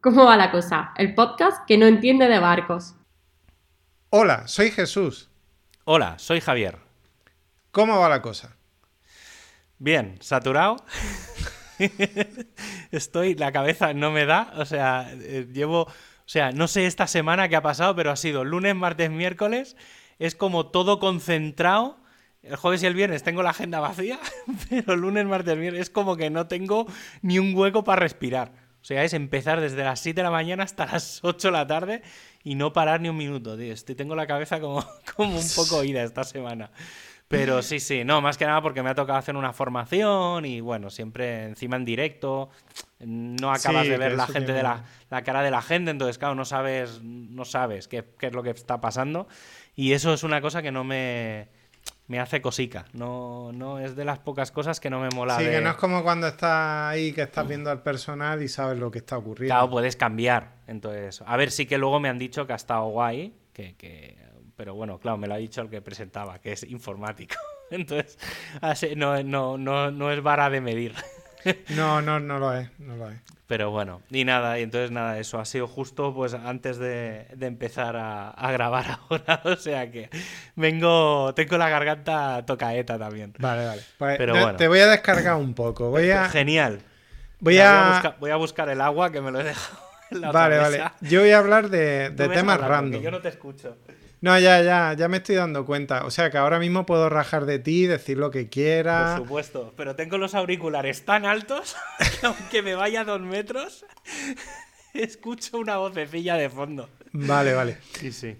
¿Cómo va la cosa? El podcast que no entiende de barcos. Hola, soy Jesús. Hola, soy Javier. ¿Cómo va la cosa? Bien, saturado. Estoy, la cabeza no me da, o sea, eh, llevo, o sea, no sé esta semana qué ha pasado, pero ha sido lunes, martes, miércoles, es como todo concentrado. El jueves y el viernes tengo la agenda vacía, pero lunes, martes, miércoles es como que no tengo ni un hueco para respirar. O sea, es empezar desde las 7 de la mañana hasta las 8 de la tarde y no parar ni un minuto, tío. Estoy, tengo la cabeza como, como un poco ida esta semana. Pero sí, sí, no, más que nada porque me ha tocado hacer una formación y bueno, siempre encima en directo, no acabas de ver la gente de la, la, cara de la gente, entonces claro, no sabes, no sabes qué, qué, es lo que está pasando y eso es una cosa que no me, me hace cosica. No, no es de las pocas cosas que no me mola. Sí, que no es como cuando estás ahí, que estás viendo al personal y sabes lo que está ocurriendo. Claro, puedes cambiar. Entonces, a ver, sí que luego me han dicho que ha estado guay, que, que... pero bueno, claro, me lo ha dicho el que presentaba, que es informático. Entonces, no, no, no, no es vara de medir. No, no, no lo es, no lo es. Pero bueno, y nada, y entonces nada, eso ha sido justo pues antes de, de empezar a, a, grabar ahora, o sea que vengo, tengo la garganta tocaeta también. Vale, vale. Pues Pero te, bueno. te voy a descargar un poco. Voy a... Genial. Voy a... Voy a, buscar, voy a buscar el agua que me lo he dejado. En la vale, vale. Yo voy a hablar de, de temas random. Yo no te escucho. No, ya, ya, ya me estoy dando cuenta. O sea que ahora mismo puedo rajar de ti, decir lo que quiera. Por supuesto, pero tengo los auriculares tan altos que aunque me vaya a dos metros, escucho una vocecilla de fondo. Vale, vale. Sí, sí.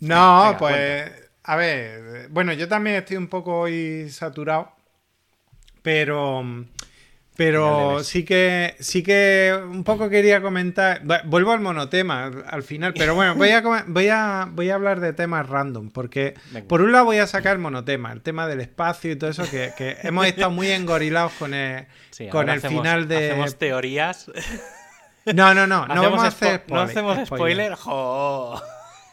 No, Venga, pues. Cuenta. A ver, bueno, yo también estoy un poco hoy saturado, pero. Pero sí que sí que un poco quería comentar. Vuelvo al monotema al final, pero bueno, voy a, voy a, voy a hablar de temas random, porque Venga. por un lado voy a sacar el monotema, el tema del espacio y todo eso, que, que hemos estado muy engorilados con el, sí, con el hacemos, final de. Hacemos teorías. No, no, no, no vamos a hacer. Spoiler, no hacemos spoiler. ¡Jo!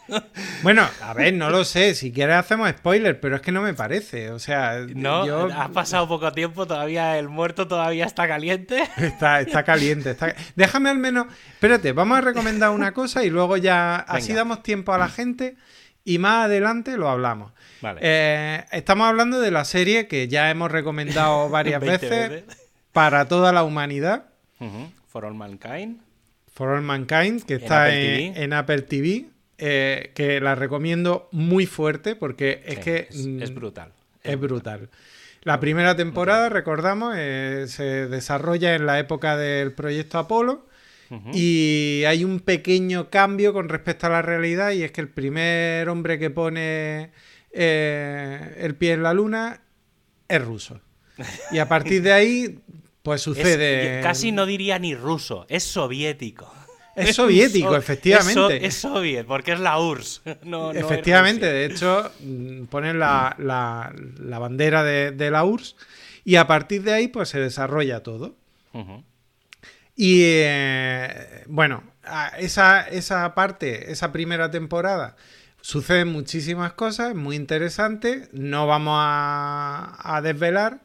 Bueno, a ver, no lo sé. Si quieres hacemos spoiler, pero es que no me parece. O sea, no, yo... has pasado poco tiempo, todavía el muerto todavía está caliente. Está, está caliente. Está... Déjame al menos. Espérate, vamos a recomendar una cosa y luego ya Venga. así damos tiempo a la gente y más adelante lo hablamos. Vale. Eh, estamos hablando de la serie que ya hemos recomendado varias veces, veces para toda la humanidad. Uh -huh. For All Mankind. For All Mankind, que está en, en Apple TV. Eh, que la recomiendo muy fuerte porque es sí, que es, es, brutal. Es brutal. La primera temporada, recordamos, eh, se desarrolla en la época del proyecto Apolo uh -huh. y hay un pequeño cambio con respecto a la realidad y es que el primer hombre que pone eh, el pie en la luna es ruso. Y a partir de ahí, pues sucede... Es, casi no diría ni ruso, es soviético. Es soviético, so efectivamente. Es, so es, soviet, porque es la URSS. No, no efectivamente, de hecho, mm, ponen la, la, la bandera de, de, la URSS y a partir de ahí pues se desarrolla todo. Uh -huh. Y eh, bueno, esa, esa parte, esa primera temporada, suceden muchísimas cosas, muy interesante. No vamos a, a desvelar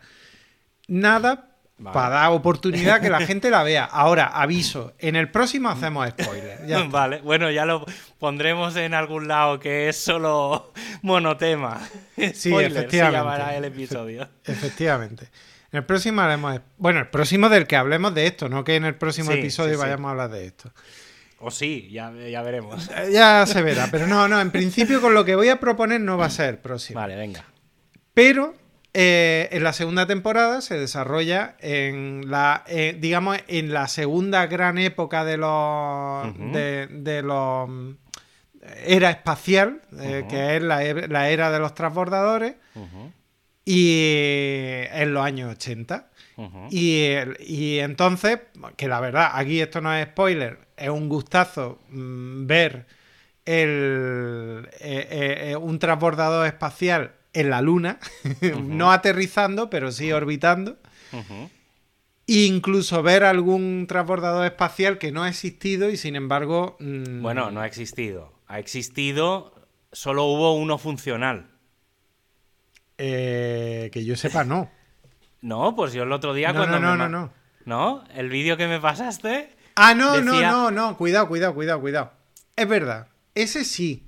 nada, Vale. Para dar oportunidad que la gente la vea. Ahora, aviso, en el próximo hacemos spoiler. Ya vale, bueno, ya lo pondremos en algún lado que es solo monotema. Sí, spoiler, efectivamente. Se llamará el episodio. Efectivamente. En el próximo haremos. Bueno, el próximo del que hablemos de esto, no que en el próximo sí, episodio sí, vayamos sí. a hablar de esto. O sí, ya, ya, veremos. Ya se verá, pero no, no, en principio con lo que voy a proponer no va a ser el próximo. Vale, venga. Pero eh, en la segunda temporada se desarrolla en la, eh, digamos, en la segunda gran época de los, uh -huh. de, de, los era espacial, eh, uh -huh. que es la, la, era de los transbordadores, uh -huh. y en los años 80. Y, y, entonces, que la verdad, aquí esto no es spoiler, es un gustazo mmm, ver el, un transbordador espacial en la Luna, uh -huh. no aterrizando, pero sí orbitando. Uh -huh. E incluso ver algún transbordador espacial que no ha existido y sin embargo... Mmm... Bueno, no ha existido. Ha existido, solo hubo uno funcional. Eh, que yo sepa, no. no, pues yo el otro día no, cuando... No, no, me... no, no. ¿No? El vídeo que me pasaste... Ah, no, decía- no, no, no. Cuidado, cuidado, cuidado, cuidado. Es verdad. Ese sí.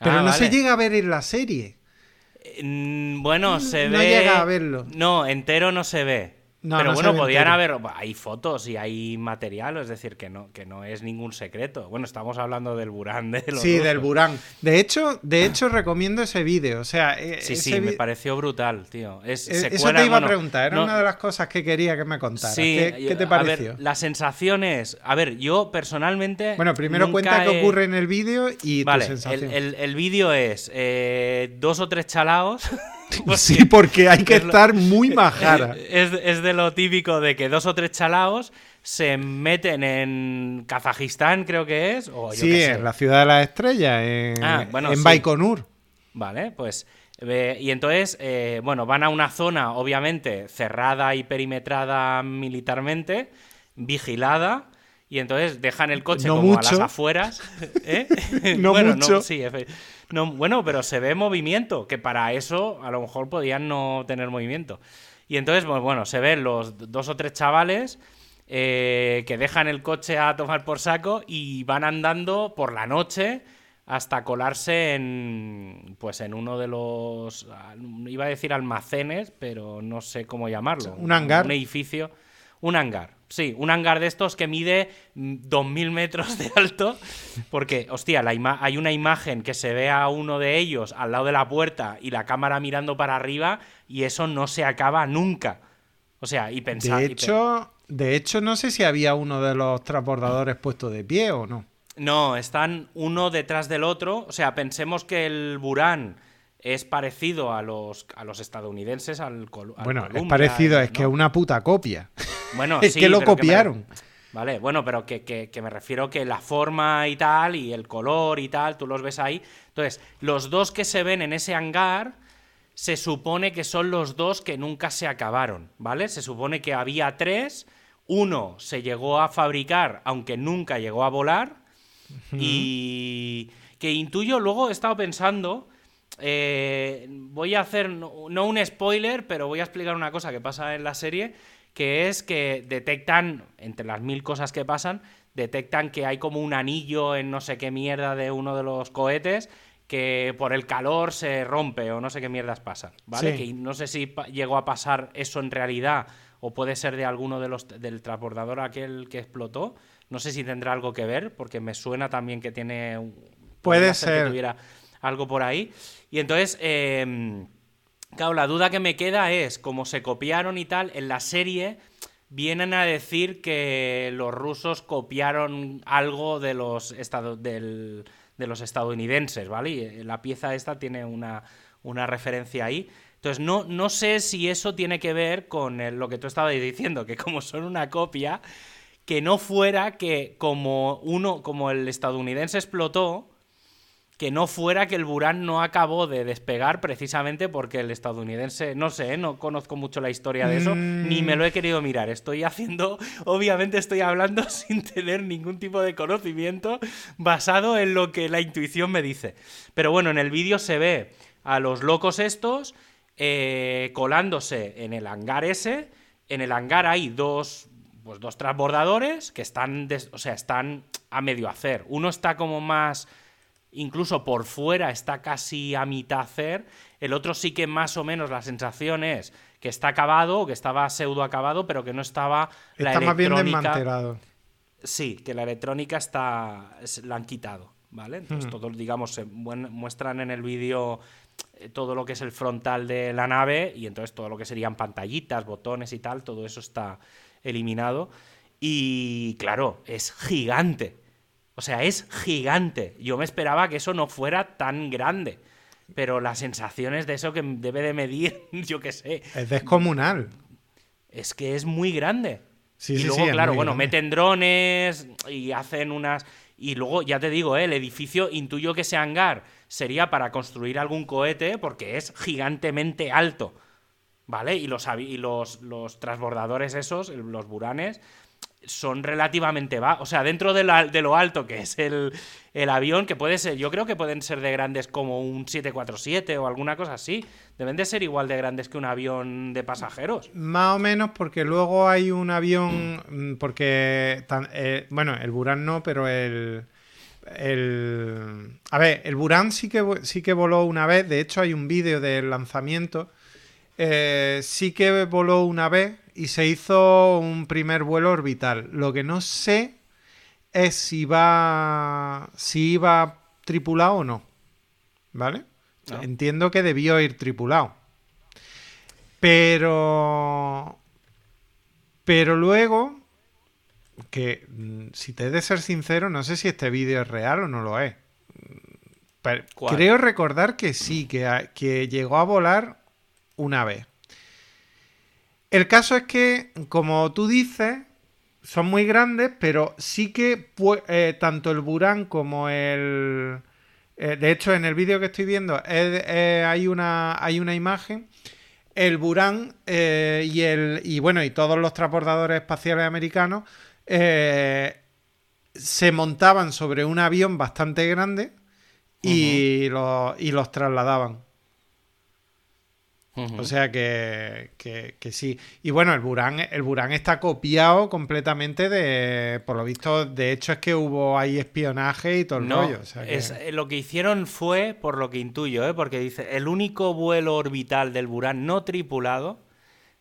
Pero Ah, no se llega a ver en la serie. Mm, Bueno, se no ve. llega a verlo. No, entero no se ve. No, Pero no bueno, podían haber. Hay fotos y hay material, es decir, que no, que no es ningún secreto. Bueno, estamos hablando del Burán de los Sí, del. Burán. De hecho, de hecho recomiendo ese vídeo. O sea, eh, Sí, sí, me pareció brutal, tío. Es, eh, Eso te iba bueno, a preguntar. Era no- una de las cosas que quería que me contaras. Sí, ¿Qué, qué te a pareció? ver, las sensaciones. A ver, yo personalmente. Bueno, primero cuenta qué ocurre en el vídeo y Vale, tu sensación. el, el- el vídeo es eh, dos o tres chalaos. Sí, porque hay que es lo- estar muy majara. Es, es de lo típico de que dos o tres chalaos se meten en Kazajistán, creo que es. O yo Sí, sé. en la ciudad de las estrellas, en, Ah, bueno, en sí. Baikonur. Vale, pues. eh, y entonces, eh, bueno, van a una zona, obviamente, cerrada y perimetrada militarmente, vigilada. Y entonces dejan el coche No como a las mucho. afueras. ¿eh? No bueno, mucho. sí, efe- no, bueno, pero se ve movimiento, que para eso a lo mejor podían no tener movimiento. Y entonces, pues bueno, se ven los dos o tres chavales eh, que dejan el coche a tomar por saco y van andando por la noche hasta colarse en pues en uno de los iba a decir almacenes pero no sé cómo llamarlo Un hangar. un edificio un hangar sí un hangar de estos que mide mm, 2000 metros de alto porque hostia la ima- hay una imagen que se ve a uno de ellos al lado de la puerta y la cámara mirando para arriba y eso no se acaba nunca o sea y pensar De hecho, de hecho, no sé si había uno de los transbordadores puesto de pie o no. No, están uno detrás del otro. O sea, pensemos que el Burán es parecido a los, a los estadounidenses, al, Col- al Bueno, es parecido, es que es una puta copia. Bueno, es sí, que lo me- copiaron. Vale, bueno, pero que, que- que me refiero que la forma y tal, y el color y tal, tú los ves ahí. Entonces, los dos que se ven en ese hangar, se supone que son los dos que nunca se acabaron, ¿vale? Se supone que había tres, uno se llegó a fabricar, aunque nunca llegó a volar, y que intuyo, luego he estado pensando, eh, voy a hacer, no, no un spoiler, pero voy a explicar una cosa que pasa en la serie, que es que detectan, entre las mil cosas que pasan, detectan que hay como un anillo en no sé qué mierda de uno de los cohetes que por el calor se rompe o no sé qué mierdas pasan, ¿vale? Sí. Que no sé si llegó a pasar eso en realidad o puede ser de alguno de los del transbordador aquel que explotó. No sé si tendrá algo que ver porque me suena también que tiene Puede podría que ser. tuviera algo por ahí. Y entonces eh, Claro, la duda que me queda es, como se copiaron y tal, en la serie vienen a decir que los rusos copiaron algo de los, del- de los estadounidenses, ¿vale? Y eh, la pieza esta tiene una, una referencia ahí. Entonces, no, no sé si eso tiene que ver con lo que tú estabas diciendo, que como son una copia, que no fuera que como uno, como el estadounidense explotó, que no fuera que el Burán no acabó de despegar precisamente porque el estadounidense, no sé, ¿eh? no conozco mucho la historia de eso, Mm. ni me lo he querido mirar. Estoy haciendo, obviamente estoy hablando sin tener ningún tipo de conocimiento basado en lo que la intuición me dice. Pero bueno, en el vídeo se ve a los locos estos eh, colándose en el hangar ese. En el hangar hay dos, pues dos transbordadores que están, des- o sea, están a medio hacer. Uno está como más incluso por fuera está casi a mitad hacer. El otro sí que más o menos la sensación es que está acabado, que estaba pseudo acabado, pero que no estaba la Está más bien desmantelado. Sí, que la electrónica está es- la han quitado, ¿vale? Hmm. Entonces, todos, digamos, se muestran en el vídeo eh, todo lo que es el frontal de la nave y entonces todo lo que serían pantallitas, botones y tal, todo eso está eliminado. Y claro, es gigante. O sea, es gigante. Yo me esperaba que eso no fuera tan grande. Pero las sensaciones de eso que debe de medir, yo qué sé, Es descomunal. es que es muy grande. Sí, y sí, luego, sí, claro, bueno, grande. meten drones y hacen unas. Y luego, ya te digo, ¿eh? el edificio, intuyo que ese hangar sería para construir algún cohete porque es gigantemente alto. ¿Vale? Y los, y los, los transbordadores esos, los buranes, son relativamente bajos. O sea, dentro de, la- de lo alto que es el, el avión, que puede ser, yo creo que pueden ser de grandes como un 747 o alguna cosa así. Deben de ser igual de grandes que un avión de pasajeros. Más o menos porque luego hay un avión, mm, porque, eh, bueno, el Buran no, pero el... el a ver, el Buran sí que, sí que voló una vez, de hecho hay un vídeo del lanzamiento, eh, sí que voló una vez y se hizo un primer vuelo orbital. Lo que no sé es si va, si iba tripulado o no, ¿vale? Ah. Entiendo que debió ir tripulado. Pero. Pero luego. Que mm, si te he de ser sincero, no sé si este vídeo es real o no lo es. Pero creo recordar que sí, que, que llegó a volar una vez. El caso es que, como tú dices, son muy grandes, pero sí que eh, tanto el Burán como el... eh, de hecho, en el vídeo que estoy viendo eh, hay, una, hay una imagen. El Burán eh, y, el, y, bueno, y todos los transportadores espaciales americanos se montaban sobre un avión bastante grande y, los, y los trasladaban. O sea que, que- que sí. Y bueno, el Burán, el Burán está copiado completamente de. Por lo visto, de hecho es que hubo ahí espionaje y todo el No, rollo. o sea que- es- eh, lo que hicieron fue, por lo que intuyo, ¿eh? porque dice, el único vuelo orbital del Buran no tripulado,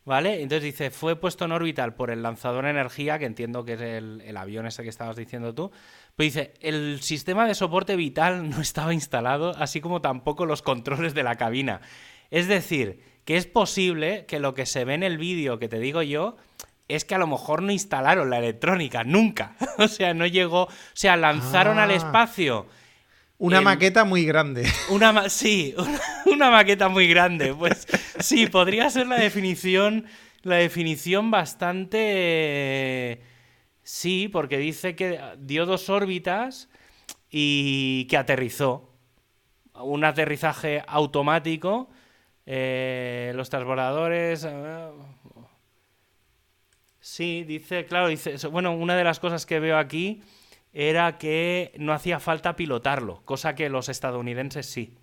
¿vale? Entonces dice, fue puesto en orbital por el lanzador energía, que entiendo que es el, el avión ese que estabas diciendo tú. Pero dice, el sistema de soporte vital no estaba instalado, así como tampoco los controles de la cabina. Es decir, que es posible que lo que se ve en el vídeo que te digo yo es que a lo mejor no instalaron la electrónica, nunca. o sea, no llegó, o sea, lanzaron al Ah. espacio Una el- maqueta muy grande. una sí, una, una maqueta muy grande. Pues sí, podría ser la definición. La definición bastante. Sí, porque dice que dio dos órbitas y que aterrizó. Un aterrizaje automático. Eh, los transbordadores. eh, Sí, dice, claro, dice, bueno, una de las cosas que veo aquí era que no hacía falta pilotarlo, cosa que los estadounidenses sí.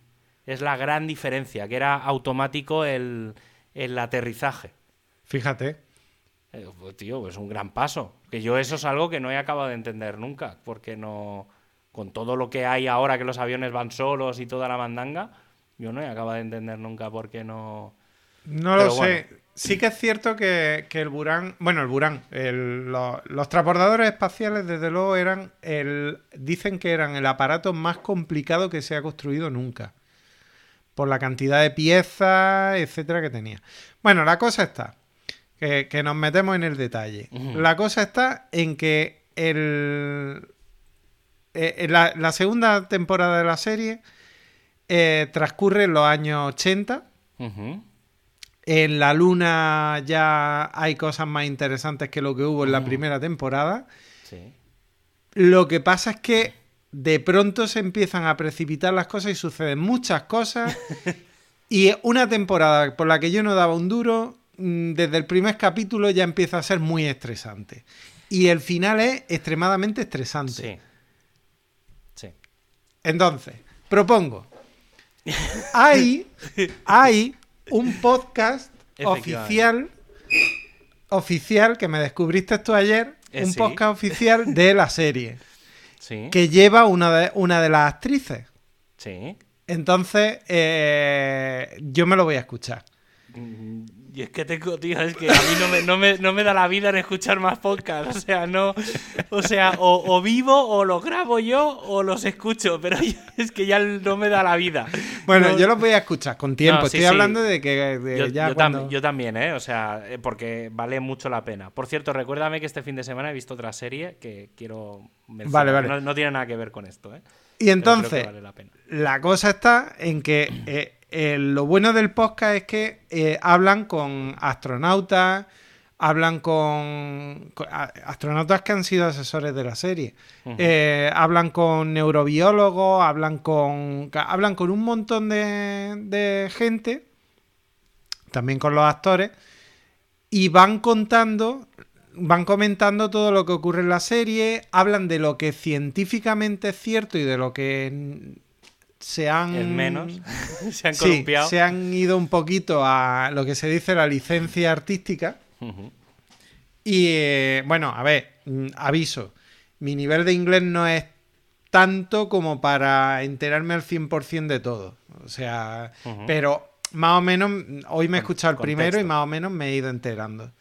Es la gran diferencia, que era automático el, el aterrizaje. Fíjate. Eh, pues, tío, es un gran paso. Que yo eso es algo que no he acabado de entender nunca, porque no, con todo lo que hay ahora que los aviones van solos y toda la mandanga, yo no he acabado de entender nunca por qué no... No lo sé. Sí que es cierto que, que el Burán, bueno, el Burán, el- los, los transportadores espaciales, desde luego, eran el. Dicen que eran el aparato más complicado que se ha construido nunca. Por la cantidad de piezas, etcétera, que tenía. Bueno, la cosa está. Que, que nos metemos en el detalle. La cosa está en que el. eh, la segunda temporada de la serie eh, transcurre en los años 80. Ujú. En la luna ya hay cosas más interesantes que lo que hubo en la primera temporada. Sí. Lo que pasa es que de pronto se empiezan a precipitar las cosas y suceden muchas cosas. y una temporada por la que yo no daba un duro, mm, desde el primer capítulo ya empieza a ser muy estresante. Y el final es extremadamente estresante. Sí. Sí. Entonces, propongo. Hay, hay un podcast oficial, oficial, que me descubriste tú ayer, Eh, un sí. podcast oficial de la serie, Sí. que lleva una de, una de las actrices. Sí. Entonces, eh, yo me lo voy a escuchar. Y es que tengo, tío, es que a mí no me, no me- no me da la vida en escuchar más podcasts. O sea, no. O sea, o, o vivo, o los grabo yo, o los escucho. Pero es que ya no me da la vida. Bueno, No- yo los voy a escuchar con tiempo. Sí, Estoy sí. hablando de que de Yo, ya yo tam- cuando- yo también, ¿eh? O sea, eh, porque vale mucho la pena. Por cierto, recuérdame que este fin de semana he visto otra serie que quiero mencionar. Vale, vale. No, tiene nada que ver con esto, ¿eh? Y entonces, vale la pena. La cosa está en que eh, eh, lo bueno del podcast es que eh, hablan con astronautas, hablan con, con a- astronautas que han sido asesores de la serie. Eh, hablan con neurobiólogos, hablan con, hablan con un montón de, de gente, también con los actores, y van contando van comentando todo lo que ocurre en la serie, hablan de lo que científicamente es cierto y de lo que se han... Menos. se han Sí, columpiado. se han ido un poquito a lo que se dice la licencia artística. Y eh, bueno, a ver, mm, aviso. Mi nivel de inglés no es tanto como para enterarme al 100% de todo. O sea, pero más o menos, hoy me he escuchado el primero y más o menos me he ido enterando.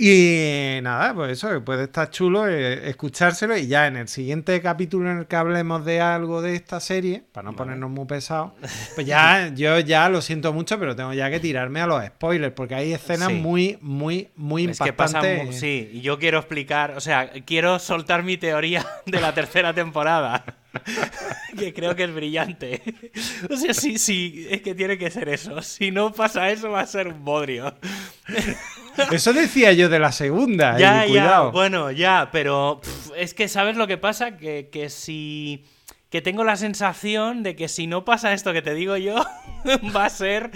Y nada, pues eso, puede estar chulo eh, escuchárselo y ya en el siguiente capítulo en el que hablemos de algo de esta serie, para no Vale. ponernos muy pesados, pues ya yo ya lo siento mucho, pero tengo ya que tirarme a los spoilers, porque hay escenas Sí. muy, muy, muy Es que pasa impactantes. sí, y yo quiero explicar, o sea, quiero soltar mi teoría de la tercera temporada, que creo que es brillante. O sea, sí, sí, es que tiene que ser eso. Si no pasa eso, va a ser un bodrio. Eso decía yo de la segunda, eh, Ya, ya, cuidado. bueno, ya, pero es que, ¿sabes lo que pasa? Que, que si... Que tengo la sensación de que si no pasa esto que te digo yo, va a ser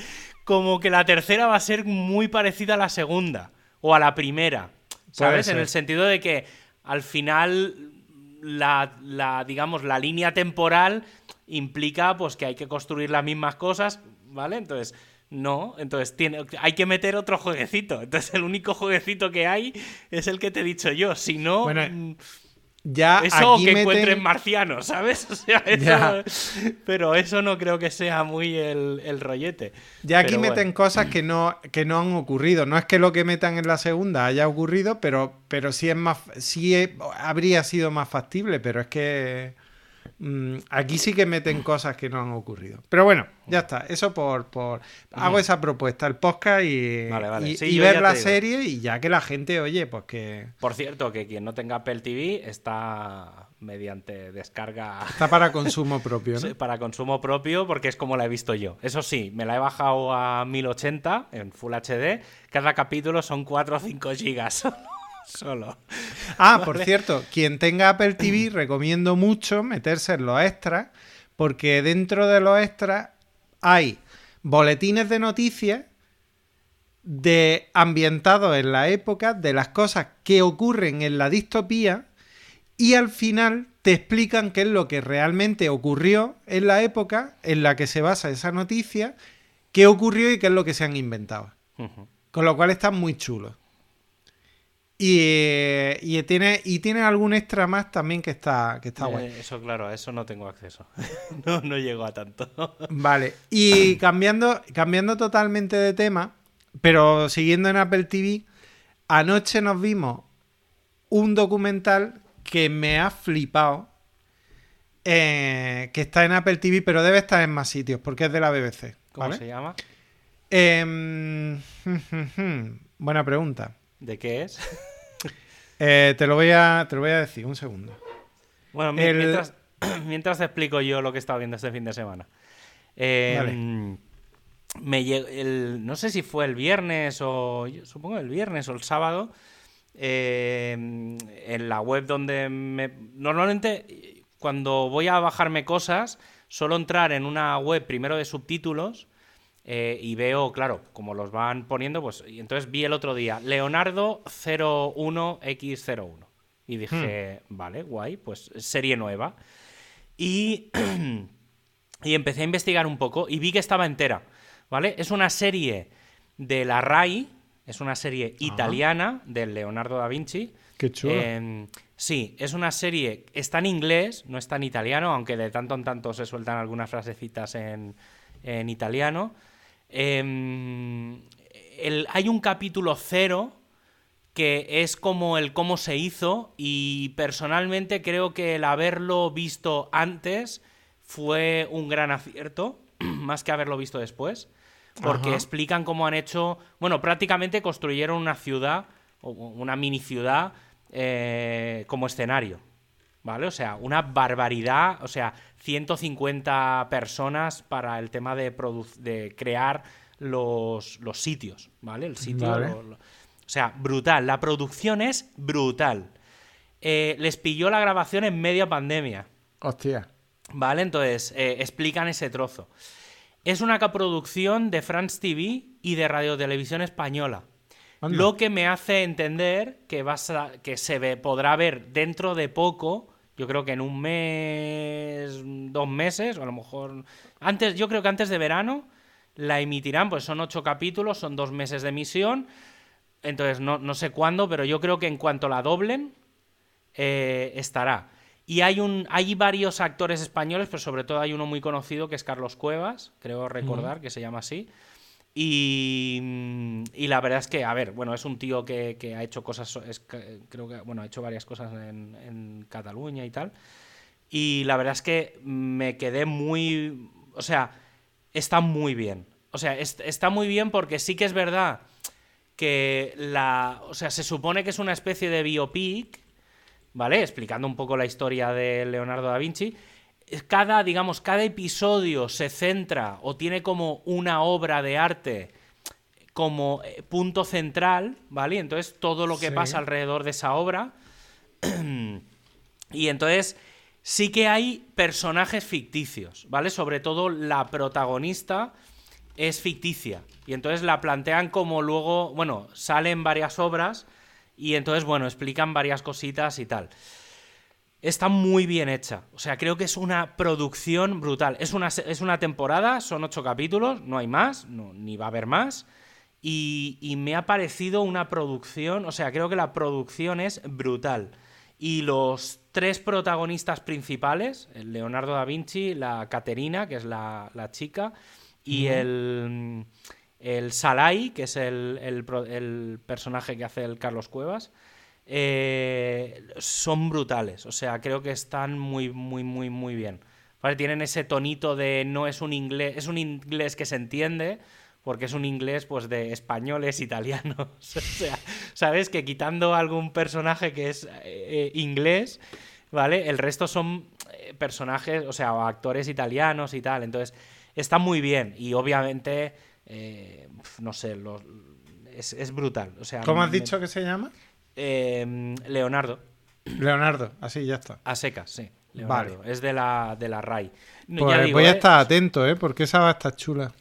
como que la tercera va a ser muy parecida a la segunda o a la primera, ¿sabes? En el sentido de que al final la, la, digamos, la línea temporal implica pues que hay que construir las mismas cosas, ¿vale? Entonces, no, entonces tiene, hay que meter otro jueguecito. Entonces el único jueguecito que hay es el que te he dicho yo. Si no, Bueno, mm, Ya eso aquí que meten- encuentren marcianos, ¿sabes? O sea, eso, pero eso no creo que sea muy el, el rollete. Ya aquí Pero bueno. meten cosas que no, que no han ocurrido. No es que lo que metan en la segunda haya ocurrido, pero, pero sí es más, sí es- habría sido más factible, pero es que aquí sí que meten cosas que no han ocurrido. Pero bueno, ya está. Eso por, por hago esa propuesta, el podcast y, Vale, vale. y, Sí, y ver la serie y ya que la gente, oye, pues que Por cierto, que quien no tenga Apple TV está mediante descarga está para consumo propio, ¿no? Sí, para consumo propio porque es como la he visto yo. Eso sí, me la he bajado a 1080 en Full HD. Cada capítulo son 4 o 5 gigas solo. Ah, por cierto, quien tenga Apple TV recomiendo mucho meterse en los extras, porque dentro de los extras hay boletines de noticias de ambientados en la época de las cosas que ocurren en la distopía y al final te explican qué es lo que realmente ocurrió en la época en la que se basa esa noticia, qué ocurrió y qué es lo que se han inventado. Con lo cual está muy chulo. Y, eh, y tiene, y tiene algún extra más también que está, que está guay. Eh, eso, claro, a eso no tengo acceso. no, no llego a tanto. Vale. Y cambiando, cambiando totalmente de tema, pero siguiendo en Apple TV, anoche nos vimos un documental que me ha flipado. eh, que está en Apple TV, pero debe estar en más sitios, porque es de la BBC. ¿Cómo ¿vale? se llama? Em, buena pregunta. ¿De qué es? Eh, te, lo voy a, te lo voy a decir, un segundo. Bueno, El- mientras, mientras te explico yo lo que he estado viendo este fin de semana. Eh, Vale. me el- no sé si fue el viernes o supongo el viernes o el sábado eh, en la web donde me, normalmente cuando voy a bajarme cosas suelo entrar en una web primero de subtítulos eh, y veo, claro, como los van poniendo, pues y entonces vi el otro día Leonardo 01X01 y dije, vale, guay, pues serie nueva. Y, y empecé a investigar un poco y vi que estaba entera, ¿vale? Es una serie de la RAI, es una serie italiana del Leonardo da Vinci. Qué chulo. Eh, sí, es una serie, está en inglés, no está en italiano, aunque de tanto en tanto se sueltan algunas frasecitas en, en italiano. Eh, el- hay un capítulo cero que es como el cómo se hizo y personalmente creo que el haberlo visto antes fue un gran acierto, más que haberlo visto después, porque Ajá. explican cómo han hecho, bueno, prácticamente construyeron una ciudad, o una mini ciudad, eh, como escenario, ¿vale? O sea, una barbaridad, o sea, 150 personas para el tema de, de crear los, los sitios, ¿vale? El sitio, Vale. lo- lo- o sea, brutal, la producción es brutal. Eh, les pilló la grabación en media pandemia. Hostia. ¿Vale? Entonces, eh, explican ese trozo. Es una coproducción de France TV y de Radio Televisión Española. Lo que me hace entender que, vas a- que se ve, podrá ver dentro de poco, yo creo que en un mes, dos meses, o a lo mejor antes, yo creo que antes de verano la emitirán, pues son ocho capítulos, son dos meses de emisión, entonces no, no sé cuándo, pero yo creo que en cuanto la doblen, eh, estará. Y hay, un, hay varios actores españoles, pero sobre todo hay uno muy conocido que es Carlos Cuevas, creo recordar que se llama así. Y, mm, y la verdad es que, a ver, bueno, es un tío que, que ha hecho cosas, creo que, bueno, ha hecho varias cosas en, en Cataluña y tal. Y la verdad es que me quedé muy, o sea, está muy bien. O sea, es- está muy bien porque sí que es verdad que la, o sea, se supone que es una especie de biopic, ¿vale? Explicando un poco la historia de Leonardo da Vinci. Cada, digamos, cada episodio se centra o tiene como una obra de arte como eh, punto central, ¿vale? Entonces todo lo que Sí. pasa alrededor de esa obra. y entonces sí que hay personajes ficticios, ¿vale? Sobre todo la protagonista es ficticia. Y entonces la plantean como luego, bueno, salen varias obras y entonces, bueno, explican varias cositas y tal. Está muy bien hecha. O sea, creo que es una producción brutal. Es una, es una temporada, son ocho capítulos, no hay más, no- ni va a haber más. Y, y me ha parecido una producción, o sea, creo que la producción es brutal. Y los tres protagonistas principales, el Leonardo da Vinci, la Caterina, que es la, la chica, y el, el Salai, que es el, el el personaje que hace el Carlos Cuevas, eh, son brutales. O sea, creo que están muy, muy, muy, muy bien. ¿Vale? Tienen ese tonito de no es un inglés, es un inglés que se entiende, porque es un inglés pues de españoles, italianos. o sea, ¿sabes? Que quitando algún personaje que es eh, inglés, ¿vale? El resto son eh, personajes, o sea, actores italianos y tal. Entonces, está muy bien. Y obviamente, eh, no sé, los- es, es brutal. O sea, ¿Cómo has me- dicho que se llama? Eh, Leonardo, Leonardo, así ya está. a secas, sí. Leonardo. Es de la, de la RAI. No, Pues ya digo, voy a eh, estar atento, ¿eh? Porque esa va a estar chula.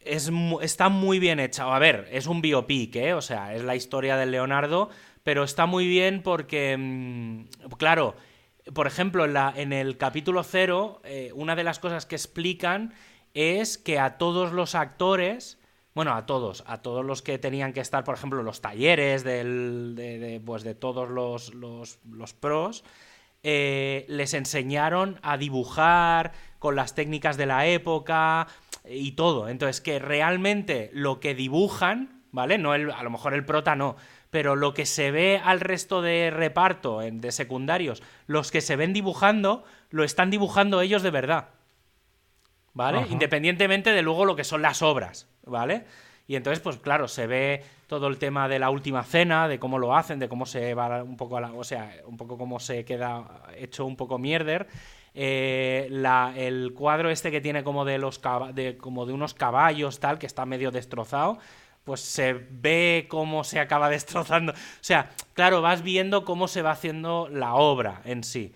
es está muy bien hecha. A ver, es un biopic, ¿eh? O sea, es la historia del Leonardo, pero está muy bien porque, mm, claro, por ejemplo, en, la, en el capítulo cero, eh, una de las cosas que explican es que a todos los actores, bueno, a todos, a todos los que tenían que estar, por ejemplo, los talleres del, de, de, pues de todos los, los, los pros, eh, les enseñaron a dibujar con las técnicas de la época y todo. Entonces, que realmente lo que dibujan, ¿vale? No el, a lo mejor el prota no, pero lo que se ve al resto de reparto de secundarios, los que se ven dibujando, lo están dibujando ellos de verdad. ¿Vale? Ajá. Independientemente de luego lo que son las obras, ¿vale? Y entonces, pues claro, se ve todo el tema de la última cena, de cómo lo hacen, de cómo se va un poco a la, o sea, un poco cómo se queda hecho un poco mierder. Eh, la- el cuadro este que tiene como de los de, como de unos caballos tal que está medio destrozado pues se ve cómo se acaba destrozando o sea claro vas viendo cómo se va haciendo la obra en sí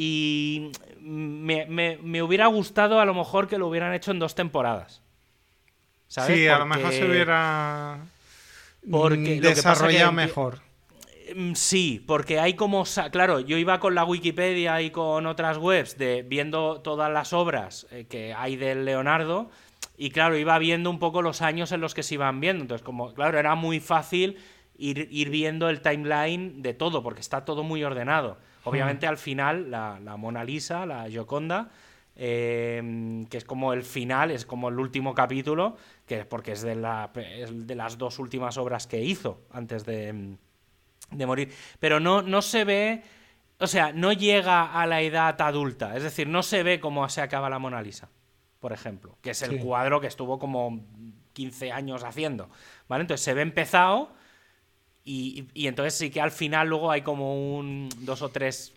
y me, me- me hubiera gustado a lo mejor que lo hubieran hecho en dos temporadas ¿sabes? Sí, a lo mejor se hubiera Porque lo que pasa desarrollado que- mejor. Mm, Sí, porque hay como, claro, yo iba con la Wikipedia y con otras webs de viendo todas las obras eh, que hay del Leonardo y claro, iba viendo un poco los años en los que se iban viendo, entonces como, claro, era muy fácil ir, ir viendo el timeline de todo, porque está todo muy ordenado. Obviamente al final la, la Mona Lisa, la Gioconda, eh, que es como el final, es como el último capítulo, que porque es de, la, es de las dos últimas obras que hizo antes de, de morir. Pero no, no se ve, o sea, no llega a la edad adulta, es decir, no se ve cómo se acaba la Mona Lisa, por ejemplo, que es el Sí. cuadro que estuvo como 15 años haciendo, ¿vale? Entonces se ve empezado y, y entonces sí que al final luego hay como un dos o tres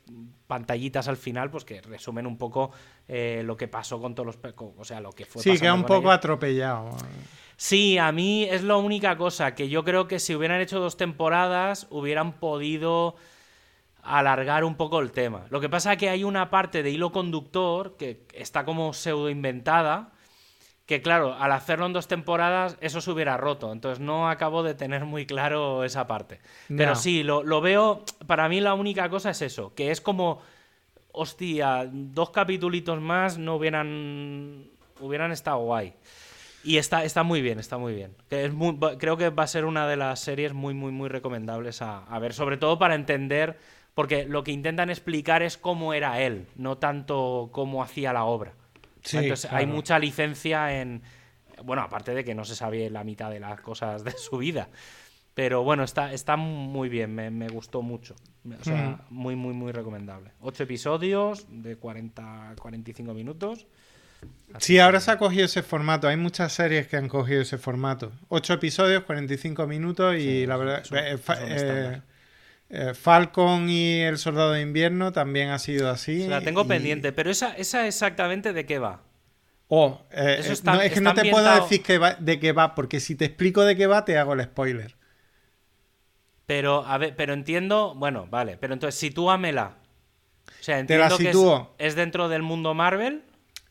pantallitas al final pues que resumen un poco eh, lo que pasó con todos los con- o sea lo que fue Sí, queda un poco ellos. atropellado. Sí, a mí es la única cosa que yo creo que si hubieran hecho dos temporadas hubieran podido alargar un poco el tema. Lo que pasa es que hay una parte de hilo conductor que está como pseudo inventada que claro, al hacerlo en dos temporadas, eso se hubiera roto. Entonces no acabo de tener muy claro esa parte. Pero sí, lo, lo veo. Para mí la única cosa es eso, que es como. Hostia, dos capitulitos más no hubieran. hubieran estado guay. Y está, está muy bien, está muy bien. Que es muy- va- creo que va a ser una de las series muy, muy, muy recomendables a, a ver, sobre todo para entender, porque lo que intentan explicar es cómo era él, no tanto cómo hacía la obra. Sí, Entonces hay mucha licencia en... Bueno, aparte de que no se sabía la mitad de las cosas de su vida. Pero bueno, está, está muy bien, me, me gustó mucho. O sea, muy, muy, muy recomendable. Ocho episodios de 40, 45 minutos. Sí, ahora se ha cogido ese formato. Hay muchas series que han cogido ese formato. Ocho episodios, 45 minutos y Sí, la es un- verdad... es un- es eh. Eh, Falcon y El Soldado de Invierno también ha sido así. La tengo y- pendiente, pero esa, esa exactamente de qué va. Oh, eh, Eso eh, está- no, es que no te puedo decir que va- de qué va, porque si te explico de qué va, te hago el spoiler. Pero, a ver, pero entiendo, bueno, vale, pero entonces sitúamela. O sea, Te la entiendo que es dentro del mundo Marvel.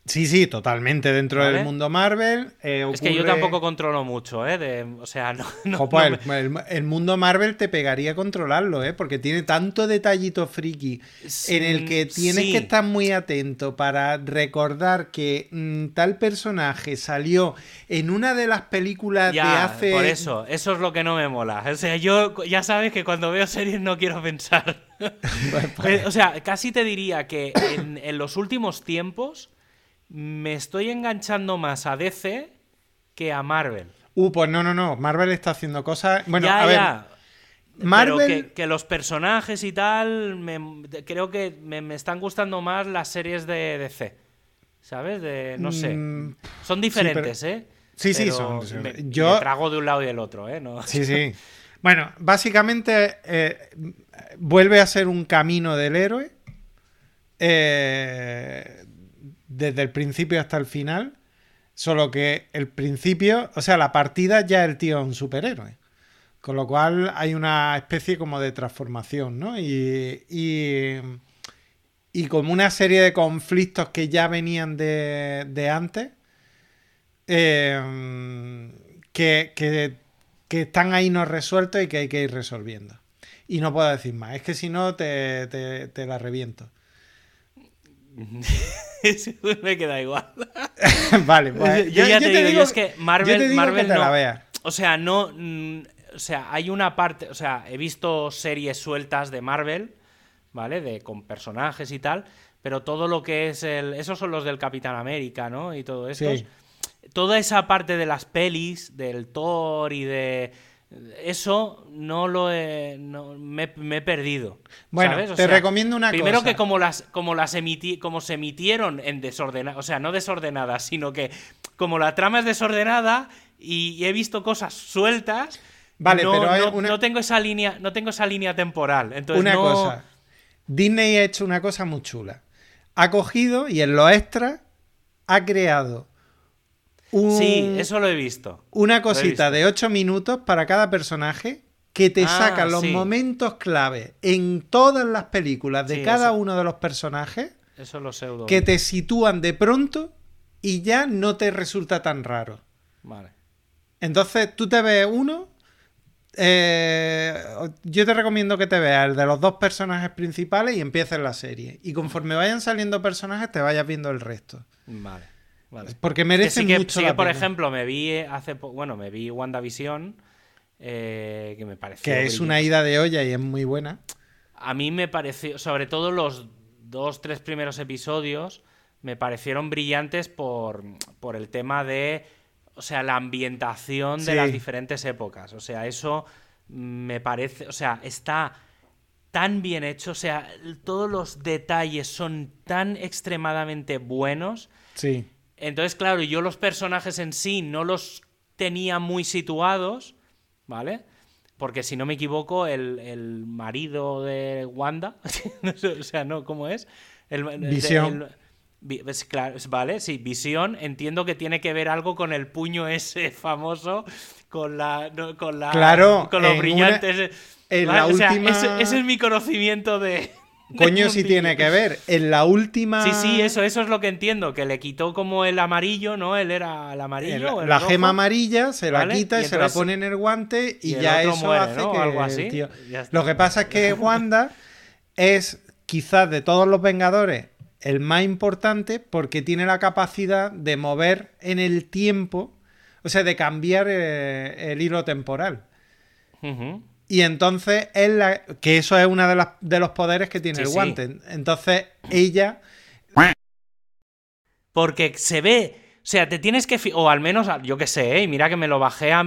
Sí, sí, totalmente dentro Vale. del mundo Marvel. eh, Es que yo tampoco controlo mucho, ¿eh? De, o sea, no. no- Jo, pues, no el, me- el- el mundo Marvel te pegaría controlarlo, ¿eh? Porque tiene tanto detallito friki en el que tienes Sí. que estar muy atento para recordar que mm, tal personaje salió en una de las películas de Ya, hace... por eso, eso es lo que no me mola. O sea, yo ya sabes que cuando veo series no quiero pensar. Eh, o sea, casi te diría que en, en los últimos tiempos me estoy enganchando más a DC que a Marvel. Uh, pues no, no, no. Marvel está haciendo cosas... Bueno, ya, a ver, ya. Marvel- Pero que, que los personajes y tal, me- creo que me, me están gustando más las series de DC. ¿Sabes? De, no sé. Mm, Son diferentes, ¿eh? Sí, sí, son- Me, yo- me trago de un lado y del otro, ¿eh? No- Sí, sí. Bueno, básicamente eh, vuelve a ser un camino del héroe. eh, desde el principio hasta el final. Solo que el principio, o sea, la partida ya el tío es un superhéroe. Con lo cual hay una especie como de transformación, ¿no? Y, y, y como una serie de conflictos que ya venían de, de antes. eh, que, que están ahí no resueltos y que hay que ir resolviendo. Y no puedo decir más, es que si no te- te la reviento. me queda igual. vale, pues yo, ya te, digo, yo es que yo Marvel, te digo Marvel que te no. la. O sea, no. mm, o sea, hay una parte. O sea, he visto series sueltas de Marvel, ¿vale? De, con personajes y tal. Pero todo lo que es el. Esos son los del Capitán América, ¿no? Y todo esto. Sí. Toda esa parte de las pelis, del Thor y de. Eso no lo he. no- me, me he perdido. Bueno, ¿sabes? O te sea, recomiendo una Primero cosa. que como las, como las emití, como se emitieron en desordenadas, o sea, no desordenadas, sino que como la trama es desordenada y, he visto cosas sueltas, Vale, no, pero hay no- una- no tengo esa línea, no tengo esa línea temporal. Entonces una cosa. Disney ha hecho una cosa muy chula. Ha cogido y en los extras ha creado un- Sí, eso lo he visto. una cosita visto. de 8 minutos para cada personaje que te Ah, saca los sí. momentos clave en todas las películas de Sí, cada eso. uno de los personajes Eso lo pseudo. que te sitúan de pronto y ya no te resulta tan raro. Vale. Entonces tú te ves uno. eh, yo te recomiendo que te veas el de los dos personajes principales y empieces la serie. Y conforme vayan saliendo personajes, te vayas viendo el resto. Vale. Vale. Porque Que merecen sí que, mucho sí que, por pena. ejemplo, me vi hace bueno, me vi WandaVision, eh, que me pareció. Que es una ida de olla y es muy buena. A mí me pareció, sobre todo los dos, tres primeros episodios, me parecieron brillantes por, por el tema de, o sea, la ambientación de Sí. las diferentes épocas. O sea, eso me parece, o sea, está tan bien hecho, o sea, todos los detalles son tan extremadamente buenos. Sí. Entonces, claro, yo los personajes en sí no los tenía muy situados, ¿vale? Porque si no me equivoco, el, el marido de Wanda, o sea, no, ¿cómo es? El, Visión. el- vi- es claro, es- vale, sí, visión. Entiendo que tiene que ver algo con el puño ese famoso, con la, no, con la, Claro, con los una- brillantes. en ¿vale? la O sea, ese es mi conocimiento de, Coño, si mundillo. tiene que ver. En la última. Sí, sí, eso, eso es lo que entiendo, que le quitó como el amarillo, ¿no? Él era el amarillo. el- o el la rojo. gema amarilla se la Vale, quita y, se la pone en el guante y, y el ya eso muere, hace que. algo así, tío-. Lo que pasa es que Wanda es quizás de todos los Vengadores el más importante porque tiene la capacidad de mover en el tiempo, o sea, de cambiar eh, el hilo temporal. Y entonces es la, que eso es uno de, las- de los poderes que tiene Sí, el sí. guante. Entonces ella Porque se ve. O sea, te tienes que. O al menos, yo que sé, ¿eh? mira que me lo bajé a.